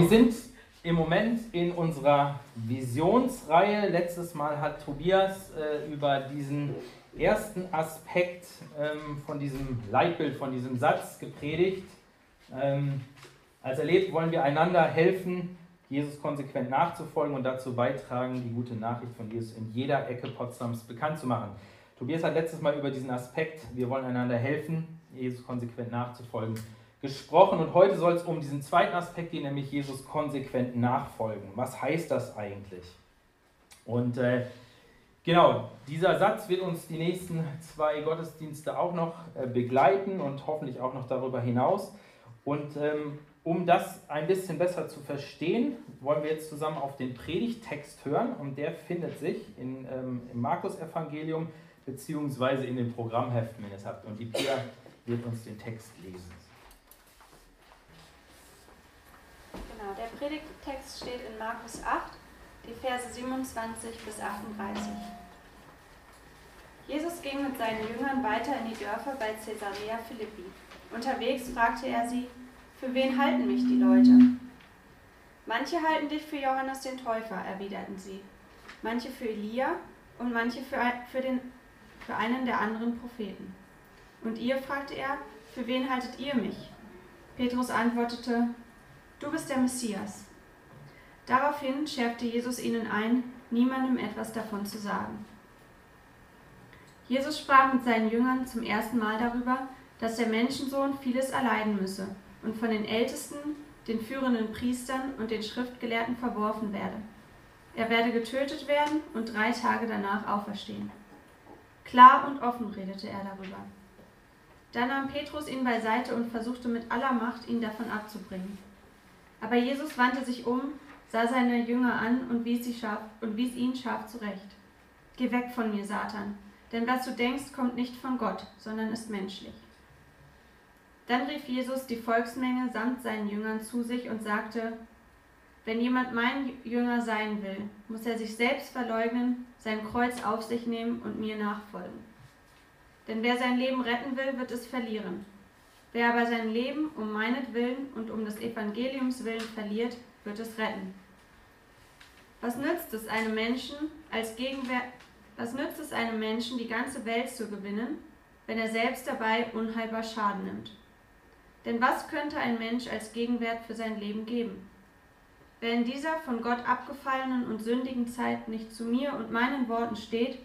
wir sind im Moment in unserer Visionsreihe. Letztes Mal hat Tobias äh, über diesen ersten Aspekt ähm, von diesem Leitbild, von diesem Satz gepredigt. Ähm, als erlebt wollen wir einander helfen, Jesus konsequent nachzufolgen und dazu beitragen, die gute Nachricht von Jesus in jeder Ecke Potsdams bekannt zu machen. Tobias hat letztes Mal über diesen Aspekt, wir wollen einander helfen, Jesus konsequent nachzufolgen, gesprochen. Und heute soll es um diesen zweiten Aspekt gehen, nämlich Jesus konsequent nachfolgen. Was heißt das eigentlich? Und äh, genau, dieser Satz wird uns die nächsten zwei Gottesdienste auch noch äh, begleiten und hoffentlich auch noch darüber hinaus. Und ähm, um das ein bisschen besser zu verstehen, wollen wir jetzt zusammen auf den Predigtext hören. Und der findet sich in, ähm, im Markus-Evangelium beziehungsweise in den Programmheften, wenn ihr es habt. Und die Pia wird uns den Text lesen. Genau, der Predigtext steht in Markus 8, die Verse 27 bis 38. Jesus ging mit seinen Jüngern weiter in die Dörfer bei Caesarea Philippi. Unterwegs fragte er sie, für wen halten mich die Leute? Manche halten dich für Johannes den Täufer, erwiderten sie, manche für Elia und manche für, für, den, für einen der anderen Propheten. Und ihr, fragte er, für wen haltet ihr mich? Petrus antwortete, du bist der Messias. Daraufhin schärfte Jesus ihnen ein, niemandem etwas davon zu sagen. Jesus sprach mit seinen Jüngern zum ersten Mal darüber, dass der Menschensohn vieles erleiden müsse und von den Ältesten, den führenden Priestern und den Schriftgelehrten verworfen werde. Er werde getötet werden und drei Tage danach auferstehen. Klar und offen redete er darüber. Da nahm Petrus ihn beiseite und versuchte mit aller Macht, ihn davon abzubringen. Aber Jesus wandte sich um, sah seine Jünger an und wies, sie scharf, und wies ihn scharf zurecht. Geh weg von mir, Satan, denn was du denkst, kommt nicht von Gott, sondern ist menschlich. Dann rief Jesus die Volksmenge samt seinen Jüngern zu sich und sagte, wenn jemand mein Jünger sein will, muss er sich selbst verleugnen, sein Kreuz auf sich nehmen und mir nachfolgen. Denn wer sein Leben retten will, wird es verlieren. Wer aber sein Leben um meinetwillen und um des Evangeliums willen verliert, wird es retten. Was nützt es einem Menschen als Gegenwehr, was nützt es einem Menschen, die ganze Welt zu gewinnen, wenn er selbst dabei unheilbar Schaden nimmt? Denn was könnte ein Mensch als Gegenwert für sein Leben geben? Wer in dieser von Gott abgefallenen und sündigen Zeit nicht zu mir und meinen Worten steht,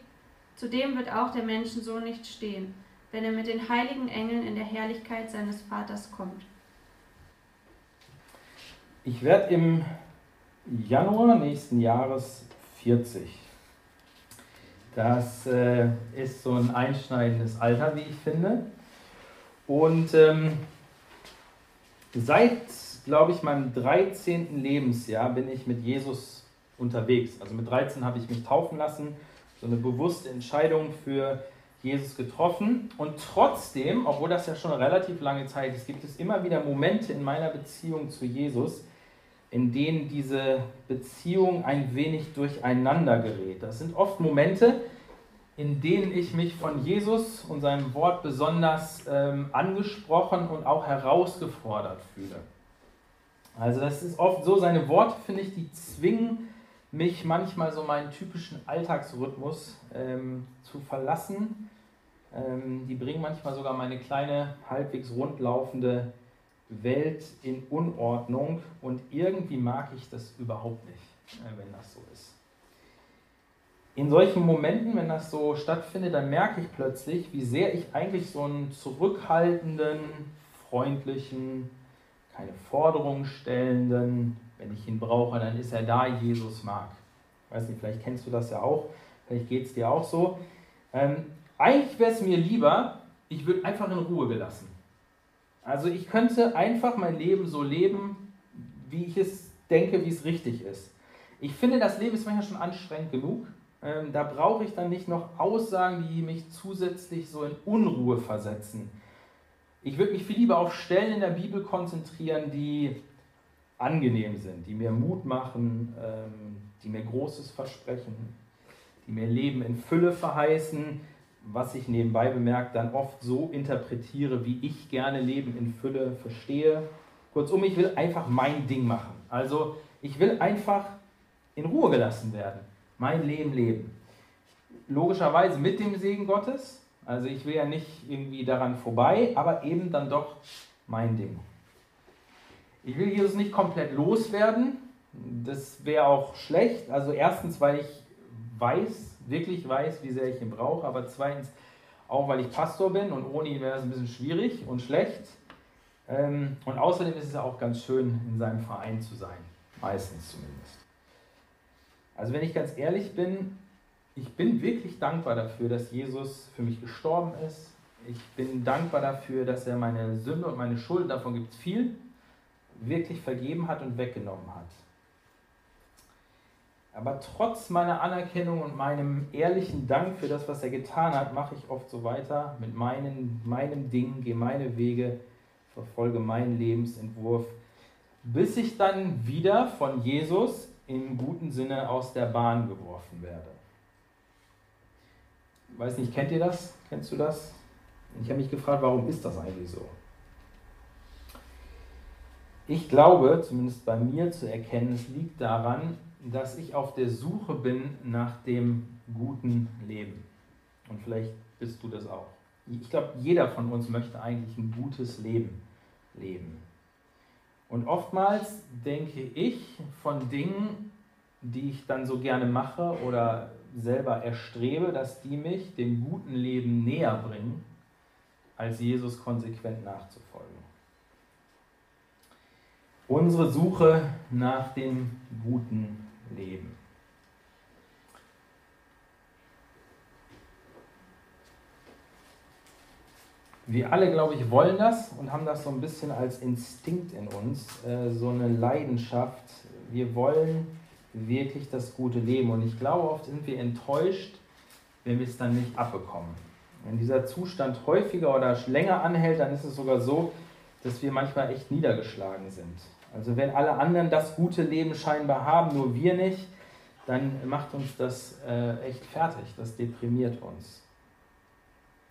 zu dem wird auch der Menschensohn nicht stehen, wenn er mit den heiligen Engeln in der Herrlichkeit seines Vaters kommt. Ich werde im Januar nächsten Jahres 40. Das äh, ist so ein einschneidendes Alter, wie ich finde. Und ähm, Seit, glaube ich, meinem 13. Lebensjahr bin ich mit Jesus unterwegs. Also mit 13 habe ich mich taufen lassen, so eine bewusste Entscheidung für Jesus getroffen. Und trotzdem, obwohl das ja schon eine relativ lange Zeit ist, gibt es immer wieder Momente in meiner Beziehung zu Jesus, in denen diese Beziehung ein wenig durcheinander gerät. Das sind oft Momente, in denen ich mich von Jesus und seinem Wort besonders ähm, angesprochen und auch herausgefordert fühle. Also das ist oft so, seine Worte, finde ich, die zwingen mich manchmal so meinen typischen Alltagsrhythmus ähm, zu verlassen. Ähm, die bringen manchmal sogar meine kleine, halbwegs rundlaufende Welt in Unordnung und irgendwie mag ich das überhaupt nicht, äh, wenn das so ist in solchen Momenten, wenn das so stattfindet, dann merke ich plötzlich, wie sehr ich eigentlich so einen zurückhaltenden, freundlichen, keine Forderungen stellenden, wenn ich ihn brauche, dann ist er da, Jesus mag. Ich weiß nicht, vielleicht kennst du das ja auch, vielleicht geht es dir auch so. Eigentlich wäre es mir lieber, ich würde einfach in Ruhe gelassen. Also ich könnte einfach mein Leben so leben, wie ich es denke, wie es richtig ist. Ich finde, das Leben ist manchmal schon anstrengend genug. Ähm, da brauche ich dann nicht noch Aussagen, die mich zusätzlich so in Unruhe versetzen. Ich würde mich viel lieber auf Stellen in der Bibel konzentrieren, die angenehm sind, die mir Mut machen, ähm, die mir Großes versprechen, die mir Leben in Fülle verheißen, was ich nebenbei bemerkt dann oft so interpretiere, wie ich gerne Leben in Fülle verstehe Kurzum, ich will einfach mein Ding machen. Also ich will einfach in Ruhe gelassen werden, mein Leben leben. Logischerweise mit dem Segen Gottes. Also ich will ja nicht irgendwie daran vorbei, aber eben dann doch mein Ding. Ich will Jesus nicht komplett loswerden. Das wäre auch schlecht. Also erstens, weil ich weiß, wirklich weiß, wie sehr ich ihn brauche, aber zweitens auch, weil ich Pastor bin und ohne ihn wäre es ein bisschen schwierig und schlecht. Ähm, und außerdem ist es auch ganz schön, in seinem Verein zu sein. Meistens zumindest. Also wenn ich ganz ehrlich bin, ich bin wirklich dankbar dafür, dass Jesus für mich gestorben ist. Ich bin dankbar dafür, dass er meine Sünde und meine Schuld, davon gibt es viel, wirklich vergeben hat und weggenommen hat. Aber trotz meiner Anerkennung und meinem ehrlichen Dank für das, was er getan hat, mache ich oft so weiter mit meinen, meinem Ding, gehe meine Wege, verfolge meinen Lebensentwurf, bis ich dann wieder von Jesus im guten Sinne aus der Bahn geworfen werde. Ich weiß nicht, kennt ihr das? Kennst du das? Ich habe mich gefragt, warum ist das eigentlich so? Ich glaube, zumindest bei mir zu erkennen, es liegt daran, dass ich auf der Suche bin nach dem guten Leben. Und vielleicht bist du das auch. Ich glaube, jeder von uns möchte eigentlich ein gutes Leben leben. Und oftmals denke ich von Dingen, die ich dann so gerne mache oder selber erstrebe, dass die mich dem guten Leben näher bringen, als Jesus konsequent nachzufolgen. Unsere Suche nach dem guten Leben. Wir alle, glaube ich, wollen das und haben das so ein bisschen als Instinkt in uns, äh, so eine Leidenschaft. Wir wollen wirklich das gute Leben. Und ich glaube, oft sind wir enttäuscht, wenn wir es dann nicht abbekommen. Wenn dieser Zustand häufiger oder länger anhält, dann ist es sogar so, dass wir manchmal echt niedergeschlagen sind. Also wenn alle anderen das gute Leben scheinbar haben, nur wir nicht, dann macht uns das äh, echt fertig, das deprimiert uns.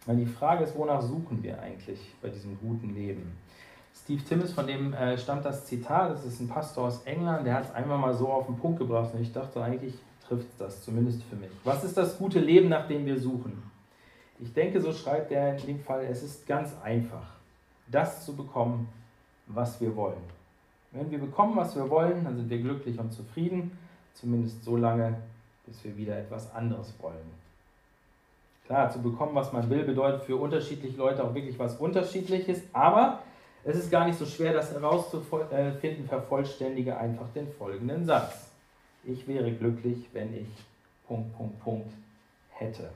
Weil die Frage ist, wonach suchen wir eigentlich bei diesem guten Leben? Steve Timmis, von dem äh, stammt das Zitat, das ist ein Pastor aus England, der hat es einfach mal so auf den Punkt gebracht und ich dachte, eigentlich trifft das, zumindest für mich. Was ist das gute Leben, nach dem wir suchen? Ich denke, so schreibt er in dem Fall, es ist ganz einfach, das zu bekommen, was wir wollen. Wenn wir bekommen, was wir wollen, dann sind wir glücklich und zufrieden, zumindest so lange, bis wir wieder etwas anderes wollen. Klar, zu bekommen, was man will, bedeutet für unterschiedliche Leute auch wirklich was Unterschiedliches, aber es ist gar nicht so schwer, das herauszufinden, vervollständige einfach den folgenden Satz. Ich wäre glücklich, wenn ich Punkt, Punkt, Punkt hätte.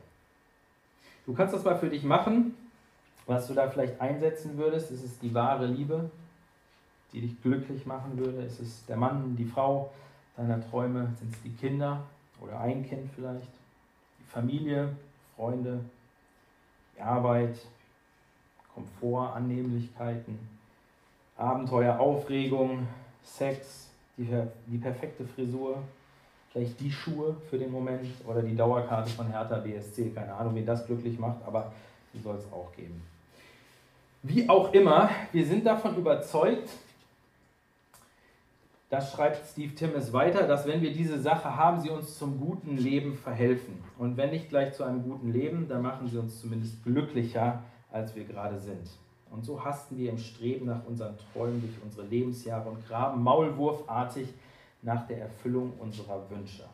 Du kannst das mal für dich machen. Was du da vielleicht einsetzen würdest, ist es die wahre Liebe, die dich glücklich machen würde? Ist es der Mann, die Frau deiner Träume? Sind es die Kinder oder ein Kind vielleicht? Die Familie, Freunde, die Arbeit, Komfort, Annehmlichkeiten, Abenteuer, Aufregung, Sex, die, die perfekte Frisur, vielleicht die Schuhe für den Moment oder die Dauerkarte von Hertha BSC. Keine Ahnung, wen das glücklich macht, aber die soll es auch geben. Wie auch immer, wir sind davon überzeugt, das schreibt Steve Timmis weiter, dass wenn wir diese Sache haben, sie uns zum guten Leben verhelfen. Und wenn nicht gleich zu einem guten Leben, dann machen sie uns zumindest glücklicher, als wir gerade sind. Und so hasten wir im Streben nach unseren Träumen durch unsere Lebensjahre und graben maulwurfartig nach der Erfüllung unserer Wünsche.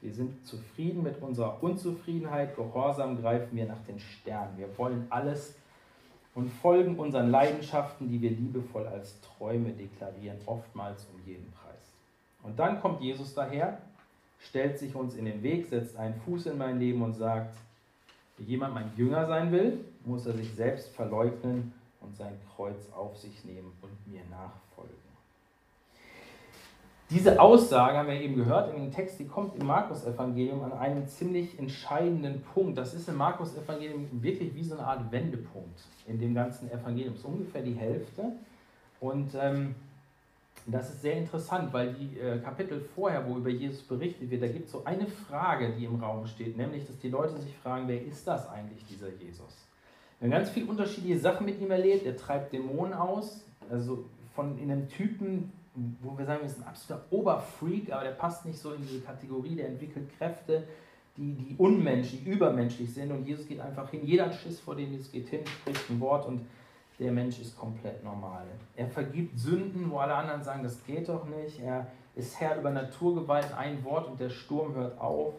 Wir sind zufrieden mit unserer Unzufriedenheit, gehorsam greifen wir nach den Sternen. Wir wollen alles und folgen unseren Leidenschaften, die wir liebevoll als Träume deklarieren, oftmals um jeden Preis. Und dann kommt Jesus daher, stellt sich uns in den Weg, setzt einen Fuß in mein Leben und sagt, wenn jemand mein Jünger sein will, muss er sich selbst verleugnen und sein Kreuz auf sich nehmen und mir nachfolgen. Diese Aussage haben wir eben gehört in dem Text, die kommt im Markus-Evangelium an einem ziemlich entscheidenden Punkt. Das ist im Markus-Evangelium wirklich wie so eine Art Wendepunkt in dem ganzen Evangelium. Das ist ungefähr die Hälfte. Und ähm, das ist sehr interessant, weil die äh, Kapitel vorher, wo über Jesus berichtet wird, da gibt es so eine Frage, die im Raum steht, nämlich, dass die Leute sich fragen, wer ist das eigentlich, dieser Jesus? Wir haben ganz viele unterschiedliche Sachen mit ihm erlebt. Er treibt Dämonen aus, also von in einem Typen, wo wir sagen, ist ein absoluter Oberfreak, aber der passt nicht so in diese Kategorie, der entwickelt Kräfte, die, die unmenschlich, übermenschlich sind und Jesus geht einfach hin, jeder Schiss vor dem, Jesus geht hin, spricht ein Wort und der Mensch ist komplett normal. Er vergibt Sünden, wo alle anderen sagen, das geht doch nicht. Er ist Herr über Naturgewalt, ein Wort und der Sturm hört auf.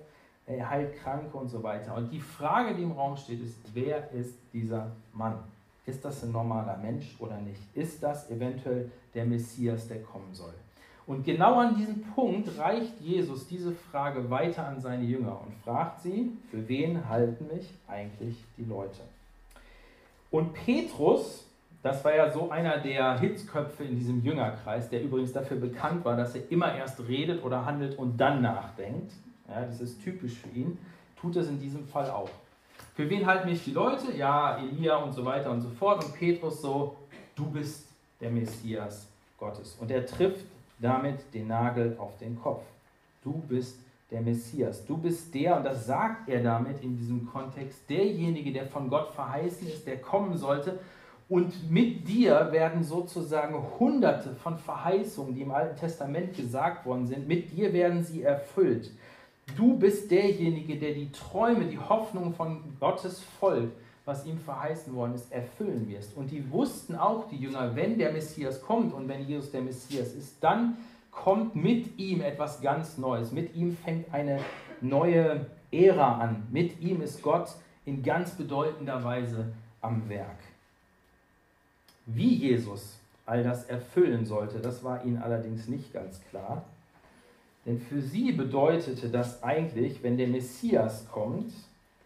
Er heilt Kranke und so weiter. Und die Frage, die im Raum steht, ist, wer ist dieser Mann? Ist das ein normaler Mensch oder nicht? Ist das eventuell der Messias, der kommen soll? Und genau an diesem Punkt reicht Jesus diese Frage weiter an seine Jünger und fragt sie, für wen halten mich eigentlich die Leute? Und Petrus, das war ja so einer der Hitzköpfe in diesem Jüngerkreis, der übrigens dafür bekannt war, dass er immer erst redet oder handelt und dann nachdenkt. Ja, das ist typisch für ihn. Tut es in diesem Fall auch. Für wen halten mich die Leute? Ja, Elia und so weiter und so fort. Und Petrus so, du bist der Messias Gottes. Und er trifft damit den Nagel auf den Kopf. Du bist der Messias. Du bist der, und das sagt er damit in diesem Kontext, derjenige, der von Gott verheißen ist, der kommen sollte und mit dir werden sozusagen hunderte von Verheißungen, die im Alten Testament gesagt worden sind, mit dir werden sie erfüllt. Du bist derjenige, der die Träume, die Hoffnung von Gottes Volk, was ihm verheißen worden ist, erfüllen wirst. Und die wussten auch, die Jünger, wenn der Messias kommt und wenn Jesus der Messias ist, dann kommt mit ihm etwas ganz Neues. Mit ihm fängt eine neue Ära an. Mit ihm ist Gott in ganz bedeutender Weise am Werk. Wie Jesus all das erfüllen sollte, das war ihnen allerdings nicht ganz klar. Denn für sie bedeutete das eigentlich, wenn der Messias kommt,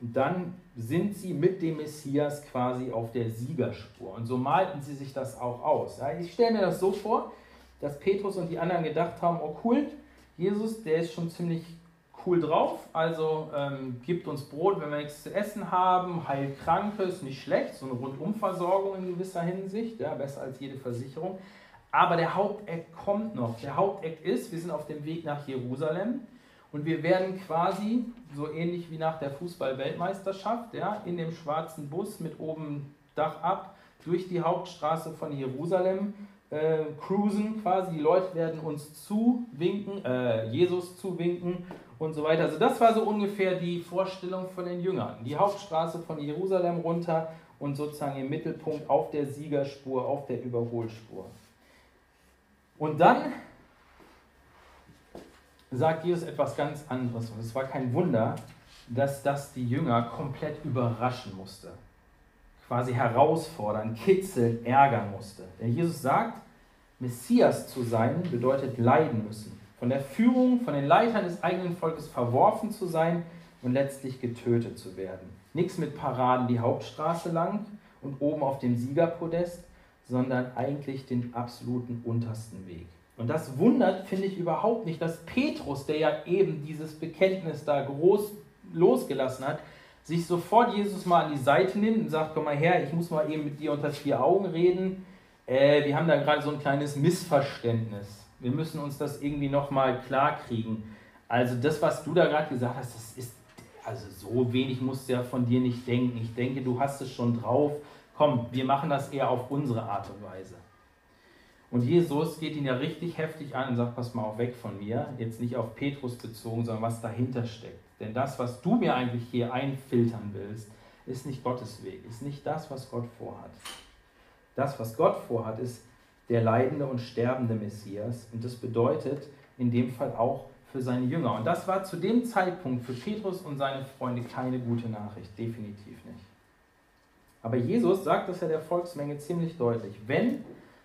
dann sind sie mit dem Messias quasi auf der Siegerspur. Und so malten sie sich das auch aus. Ich stelle mir das so vor, dass Petrus und die anderen gedacht haben, oh cool, Jesus, der ist schon ziemlich cool drauf. Also ähm, gibt uns Brot, wenn wir nichts zu essen haben, heilt Kranke, ist nicht schlecht, so eine Rundumversorgung in gewisser Hinsicht, ja, besser als jede Versicherung. Aber der Haupteck kommt noch. Der Haupteck ist, wir sind auf dem Weg nach Jerusalem und wir werden quasi, so ähnlich wie nach der Fußball-Weltmeisterschaft, ja, in dem schwarzen Bus mit oben Dach ab, durch die Hauptstraße von Jerusalem äh, cruisen quasi. Die Leute werden uns zuwinken, äh, Jesus zuwinken und so weiter. Also das war so ungefähr die Vorstellung von den Jüngern. Die Hauptstraße von Jerusalem runter und sozusagen im Mittelpunkt auf der Siegerspur, auf der Überholspur. Und dann sagt Jesus etwas ganz anderes. Und es war kein Wunder, dass das die Jünger komplett überraschen musste. Quasi herausfordern, kitzeln, ärgern musste. Denn Jesus sagt, Messias zu sein bedeutet leiden müssen von der Führung, von den Leitern des eigenen Volkes verworfen zu sein und letztlich getötet zu werden. Nichts mit Paraden die Hauptstraße lang und oben auf dem Siegerpodest, sondern eigentlich den absoluten untersten Weg. Und das wundert, finde ich, überhaupt nicht, dass Petrus, der ja eben dieses Bekenntnis da groß losgelassen hat, sich sofort Jesus mal an die Seite nimmt und sagt, komm mal her, ich muss mal eben mit dir unter vier Augen reden. Äh, wir haben da gerade so ein kleines Missverständnis. Wir müssen uns das irgendwie nochmal klar kriegen. Also das, was du da gerade gesagt hast, das ist, also so wenig musst du ja von dir nicht denken. Ich denke, du hast es schon drauf. Komm, wir machen das eher auf unsere Art und Weise. Und Jesus geht ihn ja richtig heftig an und sagt, pass mal auf, weg von mir. Jetzt nicht auf Petrus bezogen, sondern was dahinter steckt. Denn das, was du mir eigentlich hier einfiltern willst, ist nicht Gottes Weg, ist nicht das, was Gott vorhat. Das, was Gott vorhat, ist der leidende und sterbende Messias. Und das bedeutet in dem Fall auch für seine Jünger. Und das war zu dem Zeitpunkt für Petrus und seine Freunde keine gute Nachricht, definitiv nicht. Aber Jesus sagt das ja der Volksmenge ziemlich deutlich. Wenn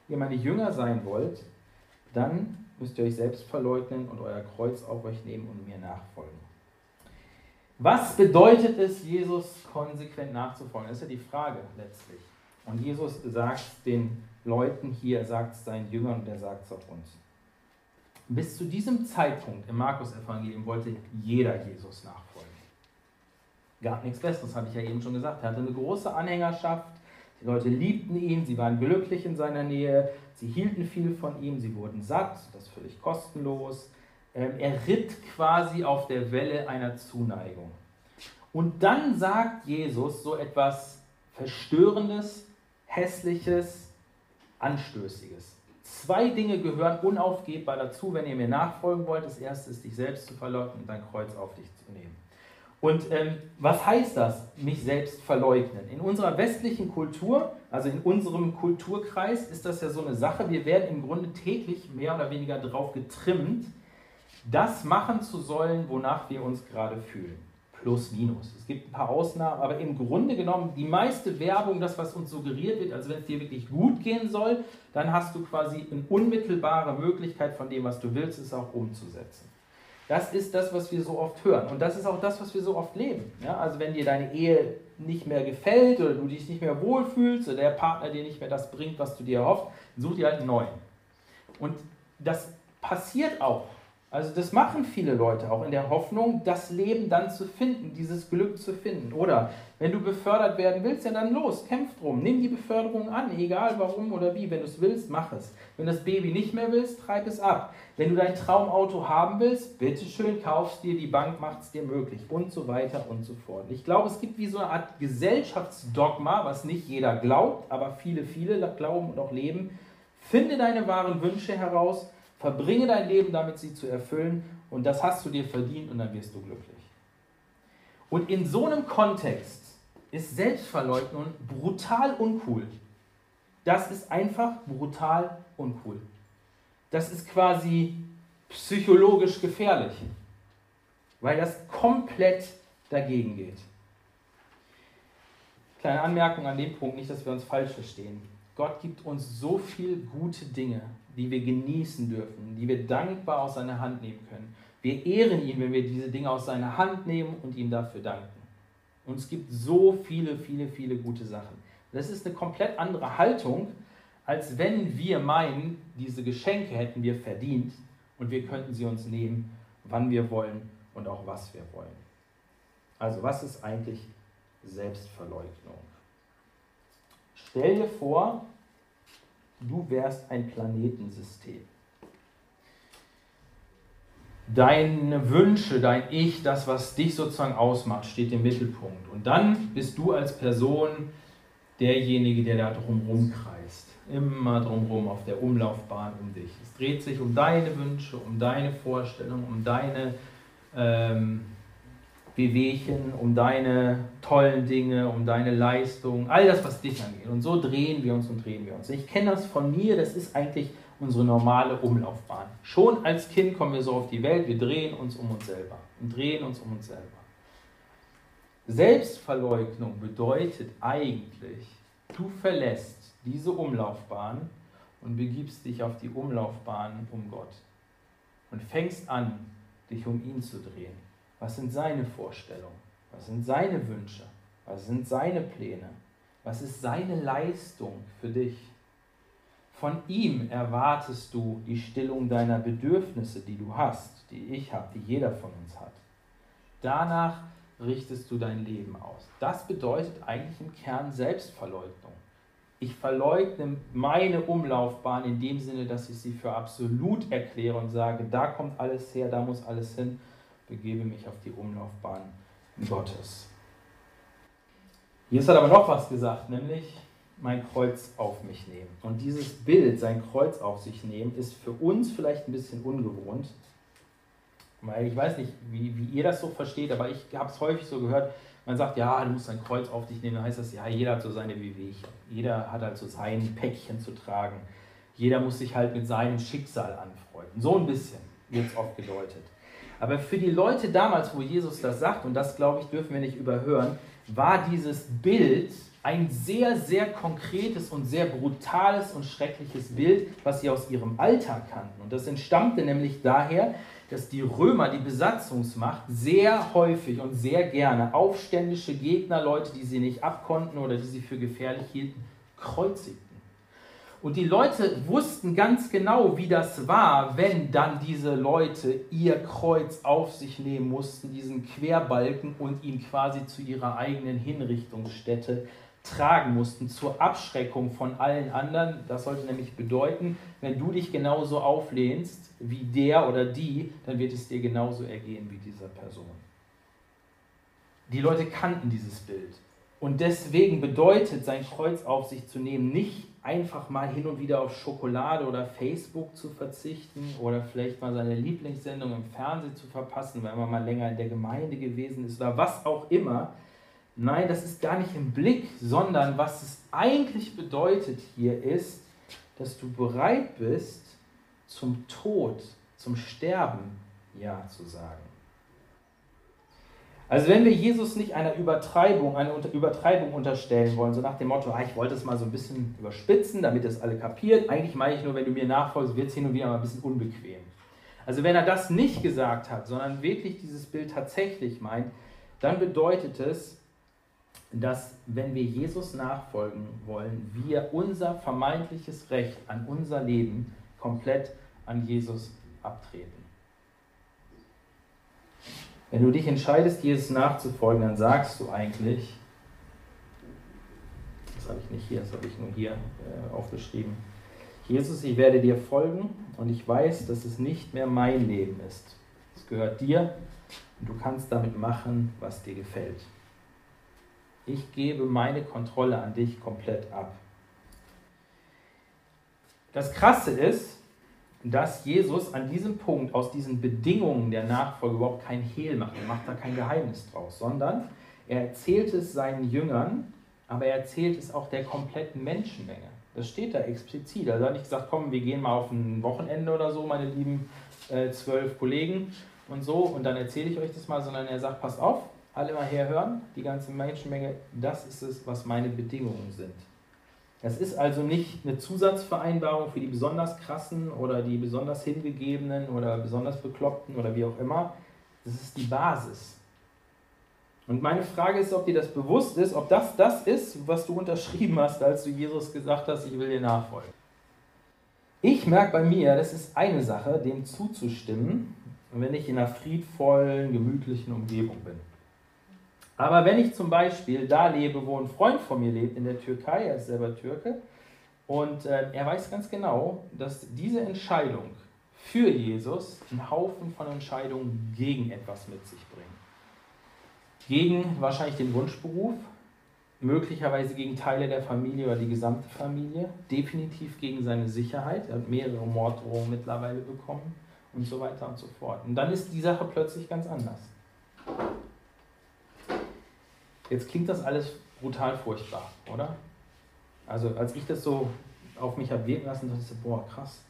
ihr meine Jünger sein wollt, dann müsst ihr euch selbst verleugnen und euer Kreuz auf euch nehmen und mir nachfolgen. Was bedeutet es, Jesus konsequent nachzufolgen? Das ist ja die Frage letztlich. Und Jesus sagt den Leuten hier, er sagt es seinen Jüngern und er sagt es auch uns. Bis zu diesem Zeitpunkt im Markus-Evangelium wollte jeder Jesus nachfolgen. Gab nichts Besseres, habe ich ja eben schon gesagt. Er hatte eine große Anhängerschaft. Die Leute liebten ihn, sie waren glücklich in seiner Nähe, sie hielten viel von ihm, sie wurden satt, das völlig kostenlos. Ähm, er ritt quasi auf der Welle einer Zuneigung. Und dann sagt Jesus so etwas Verstörendes, Hässliches, Anstößiges. Zwei Dinge gehören unaufgebbar dazu, wenn ihr mir nachfolgen wollt. Das erste ist, dich selbst zu verleugnen und dein Kreuz auf dich zu nehmen. Und ähm, was heißt das, mich selbst verleugnen? In unserer westlichen Kultur, also in unserem Kulturkreis, ist das ja so eine Sache. Wir werden im Grunde täglich mehr oder weniger darauf getrimmt, das machen zu sollen, wonach wir uns gerade fühlen. Plus, minus. Es gibt ein paar Ausnahmen, aber im Grunde genommen, die meiste Werbung, das, was uns suggeriert wird, also wenn es dir wirklich gut gehen soll, dann hast du quasi eine unmittelbare Möglichkeit von dem, was du willst, es auch umzusetzen. Das ist das, was wir so oft hören. Und das ist auch das, was wir so oft leben. Ja, also wenn dir deine Ehe nicht mehr gefällt oder du dich nicht mehr wohlfühlst oder der Partner dir nicht mehr das bringt, was du dir erhoffst, such dir halt einen neuen. Und das passiert auch. Also das machen viele Leute auch in der Hoffnung, das Leben dann zu finden, dieses Glück zu finden. Oder wenn du befördert werden willst, ja dann los, kämpf drum, nimm die Beförderung an, egal warum oder wie. Wenn du es willst, mach es. Wenn du das Baby nicht mehr willst, treib es ab. Wenn du dein Traumauto haben willst, bitteschön, kaufst dir, die Bank macht es dir möglich und so weiter und so fort. Ich glaube, es gibt wie so eine Art Gesellschaftsdogma, was nicht jeder glaubt, aber viele, viele glauben und auch leben. Finde deine wahren Wünsche heraus Verbringe dein Leben damit, sie zu erfüllen und das hast du dir verdient und dann wirst du glücklich. Und in so einem Kontext ist Selbstverleugnung brutal uncool. Das ist einfach brutal uncool. Das ist quasi psychologisch gefährlich, weil das komplett dagegen geht. Kleine Anmerkung an dem Punkt, nicht, dass wir uns falsch verstehen. Gott gibt uns so viele gute Dinge, die wir genießen dürfen, die wir dankbar aus seiner Hand nehmen können. Wir ehren ihn, wenn wir diese Dinge aus seiner Hand nehmen und ihm dafür danken. Und es gibt so viele, viele, viele gute Sachen. Das ist eine komplett andere Haltung, als wenn wir meinen, diese Geschenke hätten wir verdient und wir könnten sie uns nehmen, wann wir wollen und auch was wir wollen. Also was ist eigentlich Selbstverleugnung? Stell dir vor, du wärst ein Planetensystem. Deine Wünsche, dein Ich, das, was dich sozusagen ausmacht, steht im Mittelpunkt. Und dann bist du als Person derjenige, der da drumherum kreist. Immer drumherum auf der Umlaufbahn um dich. Es dreht sich um deine Wünsche, um deine Vorstellungen, um deine ähm, Wehwehchen, um deine tollen Dinge, um deine Leistung, all das, was dich angeht. Und so drehen wir uns und drehen wir uns. Ich kenne das von mir, das ist eigentlich unsere normale Umlaufbahn. Schon als Kind kommen wir so auf die Welt, wir drehen uns um uns selber und drehen uns um uns selber. Selbstverleugnung bedeutet eigentlich, du verlässt diese Umlaufbahn und begibst dich auf die Umlaufbahn um Gott und fängst an, dich um ihn zu drehen. Was sind seine Vorstellungen? Was sind seine Wünsche? Was sind seine Pläne? Was ist seine Leistung für dich? Von ihm erwartest du die Stillung deiner Bedürfnisse, die du hast, die ich habe, die jeder von uns hat. Danach richtest du dein Leben aus. Das bedeutet eigentlich im Kern Selbstverleugnung. Ich verleugne meine Umlaufbahn in dem Sinne, dass ich sie für absolut erkläre und sage, da kommt alles her, da muss alles hin begebe mich auf die Umlaufbahn Gottes. Jesus hat aber noch was gesagt, nämlich mein Kreuz auf mich nehmen. Und dieses Bild, sein Kreuz auf sich nehmen, ist für uns vielleicht ein bisschen ungewohnt. Weil ich weiß nicht, wie, wie ihr das so versteht, aber ich habe es häufig so gehört, man sagt, ja, du musst dein Kreuz auf dich nehmen, dann heißt das, ja, jeder hat so seine Wehwehchen. Jeder hat halt so sein Päckchen zu tragen. Jeder muss sich halt mit seinem Schicksal anfreunden. So ein bisschen wird es oft gedeutet. Aber für die Leute damals, wo Jesus das sagt, und das glaube ich, dürfen wir nicht überhören, war dieses Bild ein sehr, sehr konkretes und sehr brutales und schreckliches Bild, was sie aus ihrem Alltag kannten. Und das entstammte nämlich daher, dass die Römer, die Besatzungsmacht, sehr häufig und sehr gerne aufständische Gegner, Leute, die sie nicht abkonnten oder die sie für gefährlich hielten, kreuzigten. Und die Leute wussten ganz genau, wie das war, wenn dann diese Leute ihr Kreuz auf sich nehmen mussten, diesen Querbalken und ihn quasi zu ihrer eigenen Hinrichtungsstätte tragen mussten, zur Abschreckung von allen anderen. Das sollte nämlich bedeuten, wenn du dich genauso auflehnst wie der oder die, dann wird es dir genauso ergehen wie dieser Person. Die Leute kannten dieses Bild. Und deswegen bedeutet sein Kreuz auf sich zu nehmen nicht einfach mal hin und wieder auf Schokolade oder Facebook zu verzichten oder vielleicht mal seine Lieblingssendung im Fernsehen zu verpassen, weil man mal länger in der Gemeinde gewesen ist oder was auch immer. Nein, das ist gar nicht im Blick, sondern was es eigentlich bedeutet hier ist, dass du bereit bist, zum Tod, zum Sterben Ja zu sagen. Also wenn wir Jesus nicht einer Übertreibung, eine Übertreibung unterstellen wollen, so nach dem Motto, ah, ich wollte es mal so ein bisschen überspitzen, damit es alle kapiert. Eigentlich meine ich nur, wenn du mir nachfolgst, wird es hin und wieder mal ein bisschen unbequem. Also wenn er das nicht gesagt hat, sondern wirklich dieses Bild tatsächlich meint, dann bedeutet es, dass wenn wir Jesus nachfolgen wollen, wir unser vermeintliches Recht an unser Leben komplett an Jesus abtreten. Wenn du dich entscheidest, Jesus nachzufolgen, dann sagst du eigentlich, das habe ich nicht hier, das habe ich nur hier äh, aufgeschrieben, Jesus, ich werde dir folgen und ich weiß, dass es nicht mehr mein Leben ist. Es gehört dir und du kannst damit machen, was dir gefällt. Ich gebe meine Kontrolle an dich komplett ab. Das Krasse ist, dass Jesus an diesem Punkt aus diesen Bedingungen der Nachfolge überhaupt kein Hehl macht. Er macht da kein Geheimnis draus, sondern er erzählt es seinen Jüngern, aber er erzählt es auch der kompletten Menschenmenge. Das steht da explizit. Also er hat nicht gesagt, komm, wir gehen mal auf ein Wochenende oder so, meine lieben äh, zwölf Kollegen und so, und dann erzähle ich euch das mal, sondern er sagt, passt auf, alle mal herhören, die ganze Menschenmenge, das ist es, was meine Bedingungen sind. Das ist also nicht eine Zusatzvereinbarung für die besonders krassen oder die besonders hingegebenen oder besonders bekloppten oder wie auch immer. Das ist die Basis. Und meine Frage ist, ob dir das bewusst ist, ob das das ist, was du unterschrieben hast, als du Jesus gesagt hast, ich will dir nachfolgen. Ich merke bei mir, das ist eine Sache, dem zuzustimmen, wenn ich in einer friedvollen, gemütlichen Umgebung bin. Aber wenn ich zum Beispiel da lebe, wo ein Freund von mir lebt, in der Türkei, er ist selber Türke, und äh, er weiß ganz genau, dass diese Entscheidung für Jesus einen Haufen von Entscheidungen gegen etwas mit sich bringt. Gegen wahrscheinlich den Wunschberuf, möglicherweise gegen Teile der Familie oder die gesamte Familie, definitiv gegen seine Sicherheit. Er hat mehrere Morddrohungen mittlerweile bekommen und so weiter und so fort. Und dann ist die Sache plötzlich ganz anders. Jetzt klingt das alles brutal furchtbar, oder? Also als ich das so auf mich habe wirken lassen, dachte ich so, boah, krass.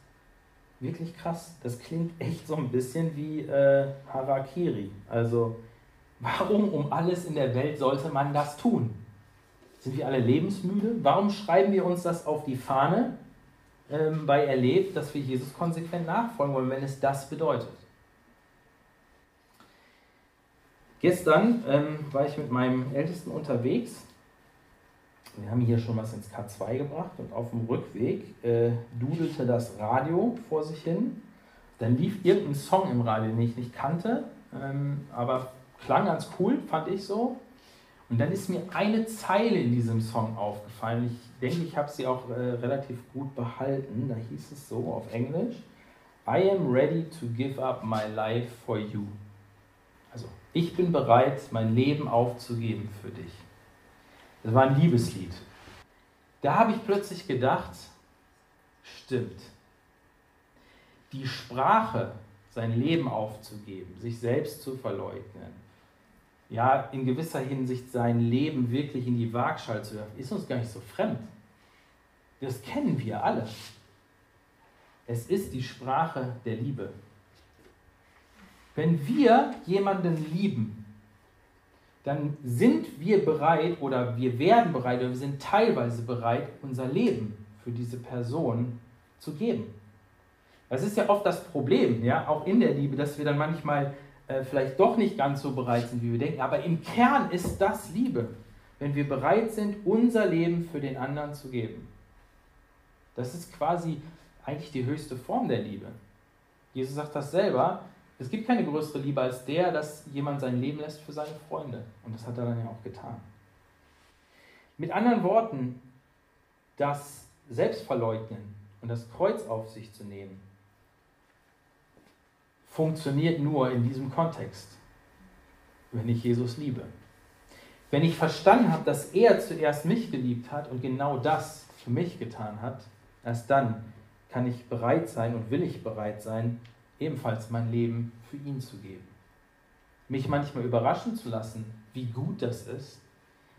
Wirklich krass. Das klingt echt so ein bisschen wie äh, Harakiri. Also warum um alles in der Welt sollte man das tun? Sind wir alle lebensmüde? Warum schreiben wir uns das auf die Fahne ähm, bei Erlebt, dass wir Jesus konsequent nachfolgen wollen, wenn es das bedeutet? Gestern ähm, war ich mit meinem Ältesten unterwegs. Wir haben hier schon was ins K2 gebracht und auf dem Rückweg äh, dudelte das Radio vor sich hin. Dann lief irgendein Song im Radio, den ich nicht kannte, ähm, aber klang ganz cool, fand ich so. Und dann ist mir eine Zeile in diesem Song aufgefallen. Ich denke, ich habe sie auch äh, relativ gut behalten. Da hieß es so auf Englisch: I am ready to give up my life for you. Also ich bin bereit, mein Leben aufzugeben für dich. Das war ein Liebeslied. Da habe ich plötzlich gedacht, stimmt. Die Sprache, sein Leben aufzugeben, sich selbst zu verleugnen, ja, in gewisser Hinsicht sein Leben wirklich in die Waagschale zu werfen, ist uns gar nicht so fremd. Das kennen wir alle. Es ist die Sprache der Liebe. Wenn wir jemanden lieben, dann sind wir bereit oder wir werden bereit oder wir sind teilweise bereit, unser Leben für diese Person zu geben. Das ist ja oft das Problem, ja, auch in der Liebe, dass wir dann manchmal äh, vielleicht doch nicht ganz so bereit sind, wie wir denken. Aber im Kern ist das Liebe, wenn wir bereit sind, unser Leben für den anderen zu geben. Das ist quasi eigentlich die höchste Form der Liebe. Jesus sagt das selber, es gibt keine größere Liebe als der, dass jemand sein Leben lässt für seine Freunde. Und das hat er dann ja auch getan. Mit anderen Worten, das Selbstverleugnen und das Kreuz auf sich zu nehmen, funktioniert nur in diesem Kontext, wenn ich Jesus liebe. Wenn ich verstanden habe, dass er zuerst mich geliebt hat und genau das für mich getan hat, erst dann kann ich bereit sein und will ich bereit sein, ebenfalls mein Leben für ihn zu geben. Mich manchmal überraschen zu lassen, wie gut das ist,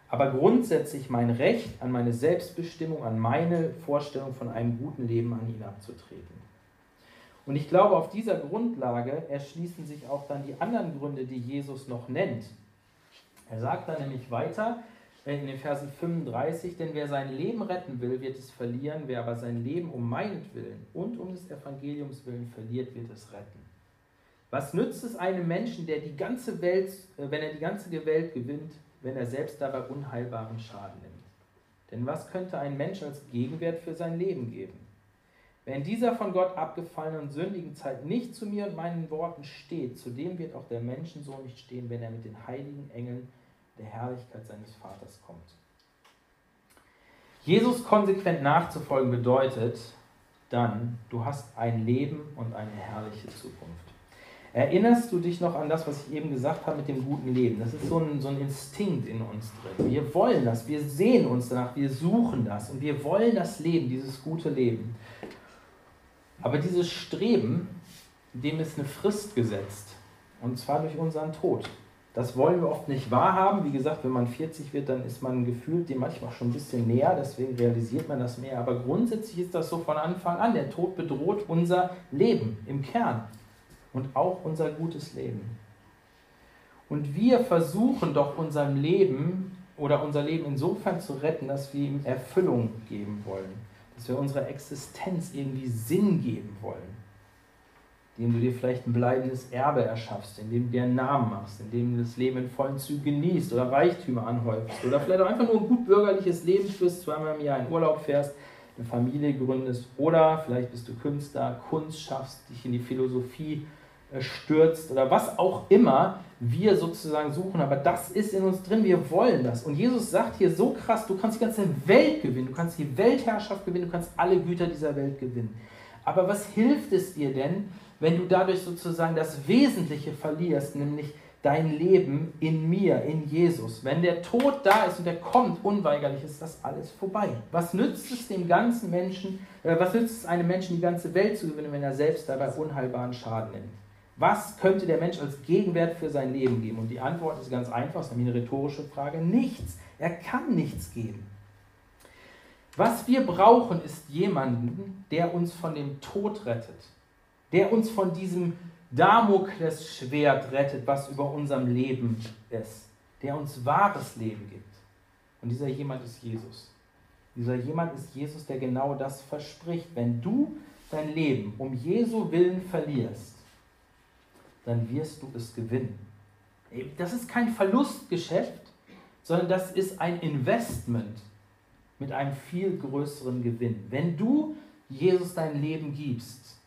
aber grundsätzlich mein Recht an meine Selbstbestimmung, an meine Vorstellung von einem guten Leben an ihn abzutreten. Und ich glaube, auf dieser Grundlage erschließen sich auch dann die anderen Gründe, die Jesus noch nennt. Er sagt dann nämlich weiter in den Versen 35, denn wer sein Leben retten will, wird es verlieren, wer aber sein Leben um meinetwillen und um des Evangeliums willen verliert, wird es retten. Was nützt es einem Menschen, der die ganze Welt, äh, wenn er die ganze Welt gewinnt, wenn er selbst dabei unheilbaren Schaden nimmt? Denn was könnte ein Mensch als Gegenwert für sein Leben geben? Wer in dieser von Gott abgefallenen und sündigen Zeit nicht zu mir und meinen Worten steht, zu dem wird auch der Menschensohn nicht stehen, wenn er mit den heiligen Engeln der Herrlichkeit seines Vaters kommt. Jesus konsequent nachzufolgen bedeutet dann, du hast ein Leben und eine herrliche Zukunft. Erinnerst du dich noch an das, was ich eben gesagt habe mit dem guten Leben? Das ist so ein, so ein Instinkt in uns drin. Wir wollen das, wir sehen uns danach, wir suchen das und wir wollen das Leben, dieses gute Leben. Aber dieses Streben, dem ist eine Frist gesetzt. Und zwar durch unseren Tod. Das wollen wir oft nicht wahrhaben. Wie gesagt, wenn man 40 wird, dann ist man gefühlt dem manchmal schon ein bisschen näher, deswegen realisiert man das mehr. Aber grundsätzlich ist das so von Anfang an. Der Tod bedroht unser Leben im Kern und auch unser gutes Leben. Und wir versuchen doch unserem Leben oder unser Leben insofern zu retten, dass wir ihm Erfüllung geben wollen, dass wir unserer Existenz irgendwie Sinn geben wollen, indem du dir vielleicht ein bleibendes Erbe erschaffst, indem du dir einen Namen machst, indem du das Leben in vollen Zügen genießt oder Reichtümer anhäufst oder vielleicht auch einfach nur ein gut bürgerliches Leben führst, zweimal im Jahr in Urlaub fährst, eine Familie gründest oder vielleicht bist du Künstler, Kunst schaffst, dich in die Philosophie stürzt oder was auch immer wir sozusagen suchen. Aber das ist in uns drin, wir wollen das. Und Jesus sagt hier so krass, du kannst die ganze Welt gewinnen, du kannst die Weltherrschaft gewinnen, du kannst alle Güter dieser Welt gewinnen. Aber was hilft es dir denn, wenn du dadurch sozusagen das Wesentliche verlierst, nämlich dein Leben in mir, in Jesus. Wenn der Tod da ist und der kommt, unweigerlich ist das alles vorbei. Was nützt es dem ganzen Menschen, äh, was nützt es einem Menschen, die ganze Welt zu gewinnen, wenn er selbst dabei unheilbaren Schaden nimmt? Was könnte der Mensch als Gegenwert für sein Leben geben? Und die Antwort ist ganz einfach, es ist nämlich eine rhetorische Frage, nichts. Er kann nichts geben. Was wir brauchen, ist jemanden, der uns von dem Tod rettet, der uns von diesem Damoklesschwert rettet, was über unserem Leben ist, der uns wahres Leben gibt. Und dieser jemand ist Jesus. Dieser jemand ist Jesus, der genau das verspricht. Wenn du dein Leben um Jesu Willen verlierst, dann wirst du es gewinnen. Das ist kein Verlustgeschäft, sondern das ist ein Investment mit einem viel größeren Gewinn. Wenn du Jesus dein Leben gibst,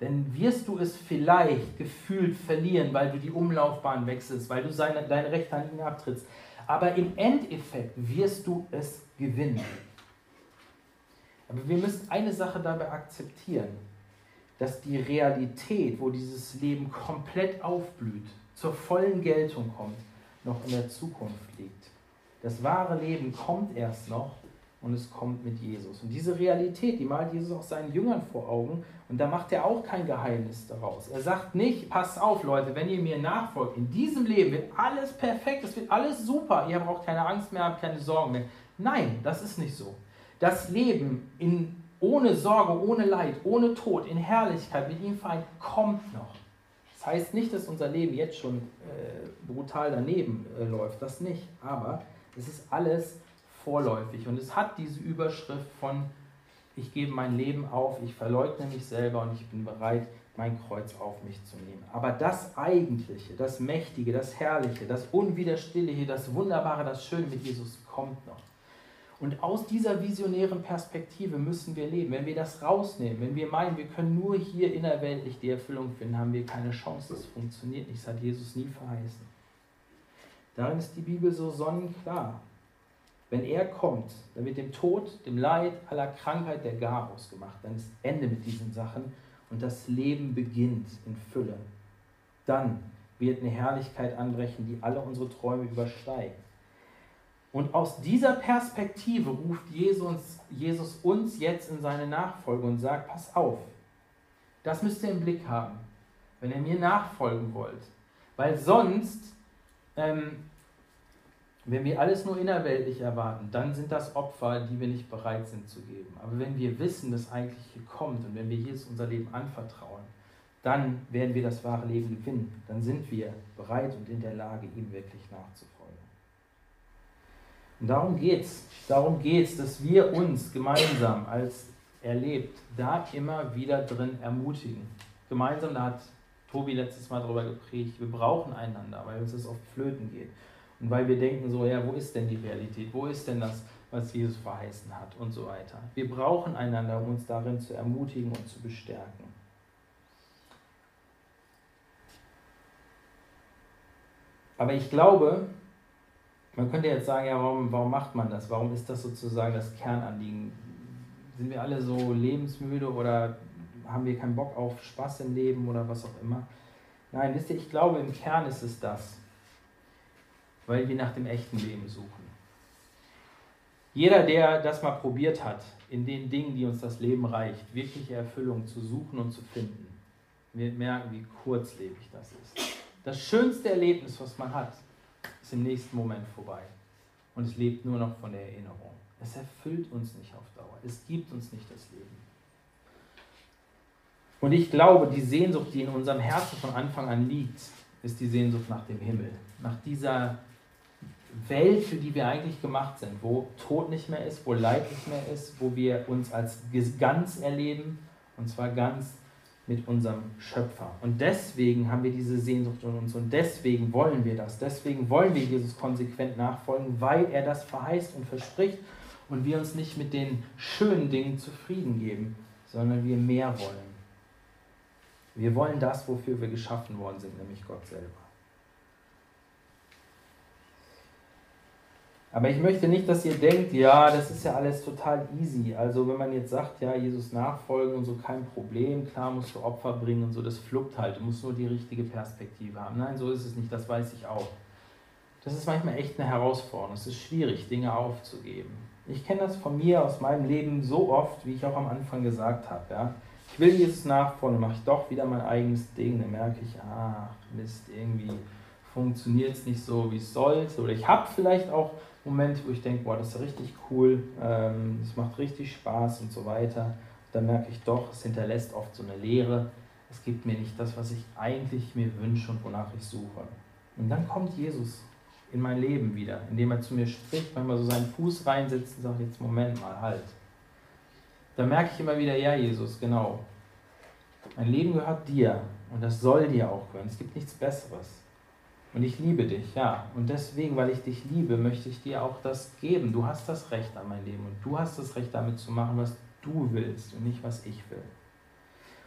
dann wirst du es vielleicht gefühlt verlieren, weil du die Umlaufbahn wechselst, weil du seine, deine rechte Hand ihn abtrittst. Aber im Endeffekt wirst du es gewinnen. Aber wir müssen eine Sache dabei akzeptieren dass die Realität, wo dieses Leben komplett aufblüht, zur vollen Geltung kommt, noch in der Zukunft liegt. Das wahre Leben kommt erst noch und es kommt mit Jesus. Und diese Realität, die malt Jesus auch seinen Jüngern vor Augen und da macht er auch kein Geheimnis daraus. Er sagt nicht, passt auf Leute, wenn ihr mir nachfolgt, in diesem Leben wird alles perfekt, es wird alles super, ihr braucht keine Angst mehr, habt keine Sorgen mehr. Nein, das ist nicht so. Das Leben in ohne Sorge, ohne Leid, ohne Tod, in Herrlichkeit mit ihm vereint, kommt noch. Das heißt nicht, dass unser Leben jetzt schon äh, brutal daneben äh, läuft, das nicht. Aber es ist alles vorläufig und es hat diese Überschrift von ich gebe mein Leben auf, ich verleugne mich selber und ich bin bereit, mein Kreuz auf mich zu nehmen. Aber das Eigentliche, das Mächtige, das Herrliche, das Unwiderstehliche, das Wunderbare, das Schöne mit Jesus kommt noch. Und aus dieser visionären Perspektive müssen wir leben. Wenn wir das rausnehmen, wenn wir meinen, wir können nur hier innerweltlich die Erfüllung finden, haben wir keine Chance. Das funktioniert nicht. Das hat Jesus nie verheißen. Darin ist die Bibel so sonnenklar. Wenn er kommt, dann wird dem Tod, dem Leid, aller Krankheit der Garaus gemacht. Dann ist Ende mit diesen Sachen und das Leben beginnt in Fülle. Dann wird eine Herrlichkeit anbrechen, die alle unsere Träume übersteigt. Und aus dieser Perspektive ruft Jesus, Jesus uns jetzt in seine Nachfolge und sagt, pass auf, das müsst ihr im Blick haben, wenn ihr mir nachfolgen wollt. Weil sonst, ähm, wenn wir alles nur innerweltlich erwarten, dann sind das Opfer, die wir nicht bereit sind zu geben. Aber wenn wir wissen, dass eigentlich hier kommt und wenn wir Jesus unser Leben anvertrauen, dann werden wir das wahre Leben gewinnen. Dann sind wir bereit und in der Lage, ihm wirklich nachzufolgen. Und darum geht es. Darum geht es, dass wir uns gemeinsam als erlebt, da immer wieder drin ermutigen. Gemeinsam, da hat Tobi letztes Mal darüber geprägt, wir brauchen einander, weil uns das oft flöten geht. Und weil wir denken so, ja, wo ist denn die Realität? Wo ist denn das, was Jesus verheißen hat? Und so weiter. Wir brauchen einander, um uns darin zu ermutigen und zu bestärken. Aber ich glaube, man könnte jetzt sagen, ja, warum, warum macht man das? Warum ist das sozusagen das Kernanliegen? Sind wir alle so lebensmüde oder haben wir keinen Bock auf Spaß im Leben oder was auch immer? Nein, wisst ihr, ich glaube, im Kern ist es das, weil wir nach dem echten Leben suchen. Jeder, der das mal probiert hat, in den Dingen, die uns das Leben reicht, wirkliche Erfüllung zu suchen und zu finden, wird merken, wie kurzlebig das ist. Das schönste Erlebnis, was man hat, ist im nächsten Moment vorbei. Und es lebt nur noch von der Erinnerung. Es erfüllt uns nicht auf Dauer. Es gibt uns nicht das Leben. Und ich glaube, die Sehnsucht, die in unserem Herzen von Anfang an liegt, ist die Sehnsucht nach dem Himmel. Nach dieser Welt, für die wir eigentlich gemacht sind, wo Tod nicht mehr ist, wo Leid nicht mehr ist, wo wir uns als ganz erleben, und zwar ganz mit unserem Schöpfer. Und deswegen haben wir diese Sehnsucht in uns und deswegen wollen wir das. Deswegen wollen wir Jesus konsequent nachfolgen, weil er das verheißt und verspricht und wir uns nicht mit den schönen Dingen zufrieden geben, sondern wir mehr wollen. Wir wollen das, wofür wir geschaffen worden sind, nämlich Gott selber. Aber ich möchte nicht, dass ihr denkt, ja, das ist ja alles total easy. Also wenn man jetzt sagt, ja, Jesus nachfolgen und so kein Problem, klar musst du Opfer bringen und so, das fluckt halt. Du musst nur die richtige Perspektive haben. Nein, so ist es nicht, das weiß ich auch. Das ist manchmal echt eine Herausforderung. Es ist schwierig, Dinge aufzugeben. Ich kenne das von mir aus meinem Leben so oft, wie ich auch am Anfang gesagt habe. Ja. Ich will Jesus nachfolgen, mache ich doch wieder mein eigenes Ding. Dann merke ich, ach Mist, irgendwie funktioniert es nicht so, wie es sollte. Oder ich habe vielleicht auch Momente, wo ich denke, boah, das ist richtig cool, ähm, es macht richtig Spaß und so weiter. Dann merke ich doch, es hinterlässt oft so eine Leere. Es gibt mir nicht das, was ich eigentlich mir wünsche und wonach ich suche. Und dann kommt Jesus in mein Leben wieder, indem er zu mir spricht, manchmal so seinen Fuß reinsetzt und sagt, jetzt Moment mal, halt. Da merke ich immer wieder, ja Jesus, genau. Mein Leben gehört dir und das soll dir auch gehören. Es gibt nichts Besseres. Und ich liebe dich, ja. Und deswegen, weil ich dich liebe, möchte ich dir auch das geben. Du hast das Recht an mein Leben und du hast das Recht damit zu machen, was du willst und nicht, was ich will.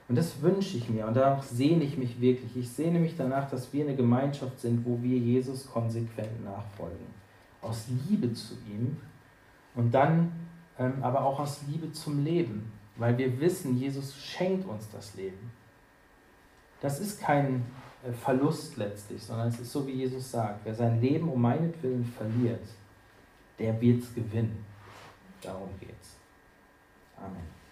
Und das wünsche ich mir und danach sehne ich mich wirklich. Ich sehne mich danach, dass wir eine Gemeinschaft sind, wo wir Jesus konsequent nachfolgen. Aus Liebe zu ihm und dann ähm, aber auch aus Liebe zum Leben, weil wir wissen, Jesus schenkt uns das Leben. Das ist kein Verlust letztlich, sondern es ist so, wie Jesus sagt, wer sein Leben um meinetwillen verliert, der wird es gewinnen. Darum geht's. Amen.